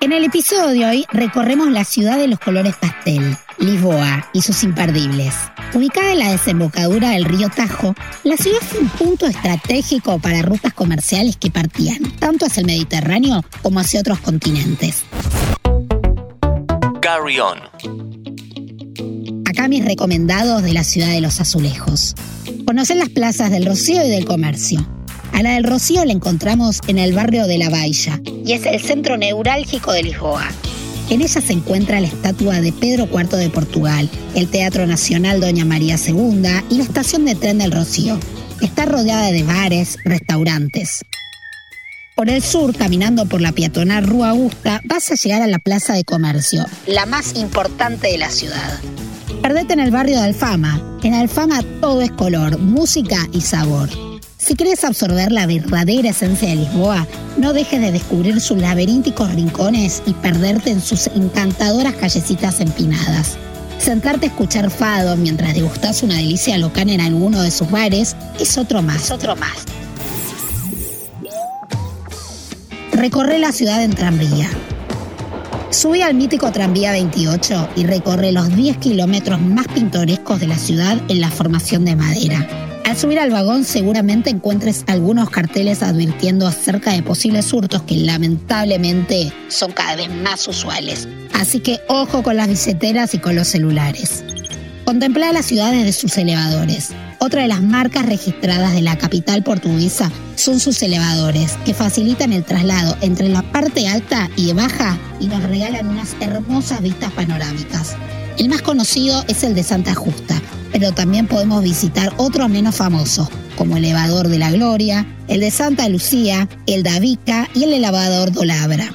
En el episodio de hoy recorremos la ciudad de los colores pastel, Lisboa y sus imperdibles. Ubicada en la desembocadura del río Tajo, la ciudad fue un punto estratégico para rutas comerciales que partían tanto hacia el Mediterráneo como hacia otros continentes. Carry on. Acá mis recomendados de la ciudad de los azulejos. Conocer las plazas del Rocío y del Comercio. A la del Rocío la encontramos en el barrio de La Baixa y es el centro neurálgico de Lisboa. En ella se encuentra la estatua de Pedro IV de Portugal, el Teatro Nacional Doña María II y la estación de tren del Rocío. Está rodeada de bares, restaurantes. Por el sur, caminando por la peatonal Rua Augusta, vas a llegar a la Plaza de Comercio, la más importante de la ciudad. Perdete en el barrio de Alfama. En Alfama todo es color, música y sabor. Si quieres absorber la verdadera esencia de Lisboa, no dejes de descubrir sus laberínticos rincones y perderte en sus encantadoras callecitas empinadas. Sentarte a escuchar fado mientras degustas una delicia local en alguno de sus bares es otro más. Es otro más. Recorre la ciudad en tranvía. Sube al mítico tranvía 28 y recorre los 10 kilómetros más pintorescos de la ciudad en la formación de madera. Al subir al vagón seguramente encuentres algunos carteles advirtiendo acerca de posibles hurtos que lamentablemente son cada vez más usuales. Así que ojo con las billeteras y con los celulares. Contempla las ciudades de sus elevadores. Otra de las marcas registradas de la capital portuguesa son sus elevadores, que facilitan el traslado entre la parte alta y baja y nos regalan unas hermosas vistas panorámicas. El más conocido es el de Santa Justa, pero también podemos visitar otros menos famosos, como el elevador de la Gloria, el de Santa Lucía, el de Avica y el elevador Dolabra.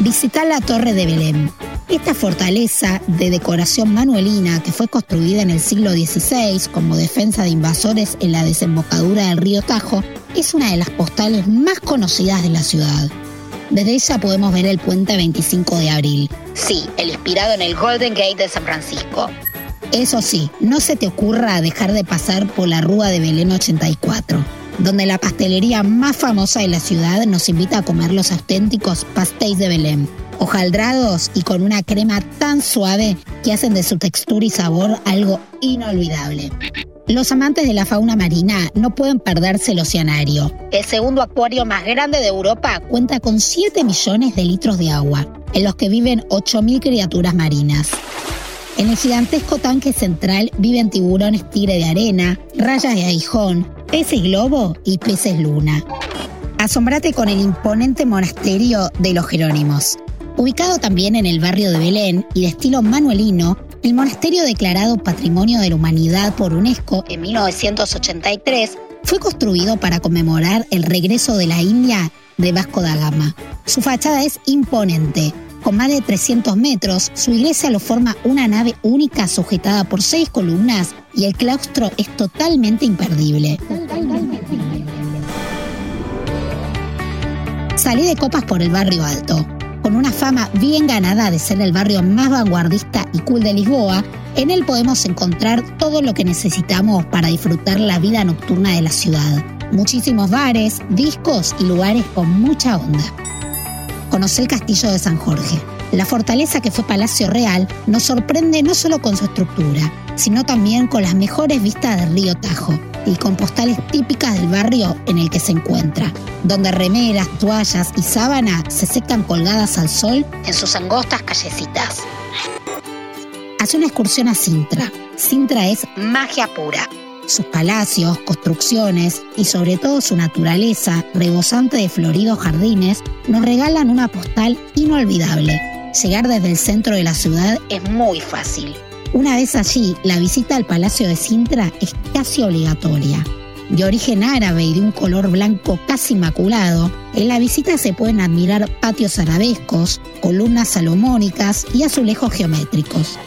Visita la Torre de Belén. Esta fortaleza de decoración manuelina que fue construida en el siglo XVI como defensa de invasores en la desembocadura del río Tajo es una de las postales más conocidas de la ciudad. Desde ella podemos ver el puente 25 de abril. Sí, el inspirado en el Golden Gate de San Francisco. Eso sí, no se te ocurra dejar de pasar por la Rúa de Belén 84, donde la pastelería más famosa de la ciudad nos invita a comer los auténticos pastéis de Belén, hojaldrados y con una crema tan suave que hacen de su textura y sabor algo inolvidable. Los amantes de la fauna marina no pueden perderse el oceanario. El segundo acuario más grande de Europa cuenta con 7 millones de litros de agua, en los que viven 8.000 criaturas marinas. En el gigantesco tanque central viven tiburones tigre de arena, rayas de aguijón, peces globo y peces luna. Asombrate con el imponente monasterio de los Jerónimos. Ubicado también en el barrio de Belén y de estilo manuelino, el monasterio declarado Patrimonio de la Humanidad por UNESCO en 1983 fue construido para conmemorar el regreso de la India de Vasco da Gama. Su fachada es imponente, con más de 300 metros, su iglesia lo forma una nave única sujetada por seis columnas y el claustro es totalmente imperdible. Salí de copas por el barrio alto. Con una fama bien ganada de ser el barrio más vanguardista y cool de Lisboa, en él podemos encontrar todo lo que necesitamos para disfrutar la vida nocturna de la ciudad. Muchísimos bares, discos y lugares con mucha onda conoce el castillo de San Jorge. La fortaleza que fue Palacio Real nos sorprende no solo con su estructura, sino también con las mejores vistas del río Tajo y con postales típicas del barrio en el que se encuentra, donde remeras, toallas y sábanas se secan colgadas al sol en sus angostas callecitas. Hace una excursión a Sintra. Sintra es magia pura sus palacios, construcciones y sobre todo su naturaleza, rebosante de floridos jardines, nos regalan una postal inolvidable. Llegar desde el centro de la ciudad es muy fácil. Una vez allí, la visita al Palacio de Sintra es casi obligatoria. De origen árabe y de un color blanco casi inmaculado, en la visita se pueden admirar patios arabescos, columnas salomónicas y azulejos geométricos.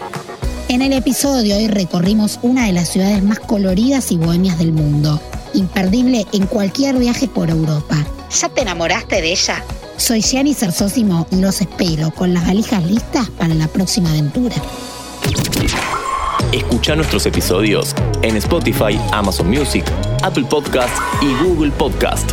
En el episodio de hoy recorrimos una de las ciudades más coloridas y bohemias del mundo, imperdible en cualquier viaje por Europa. ¿Ya te enamoraste de ella? Soy Gianni Sersósimo y los espero con las valijas listas para la próxima aventura. Escucha nuestros episodios en Spotify, Amazon Music, Apple Podcast y Google Podcast.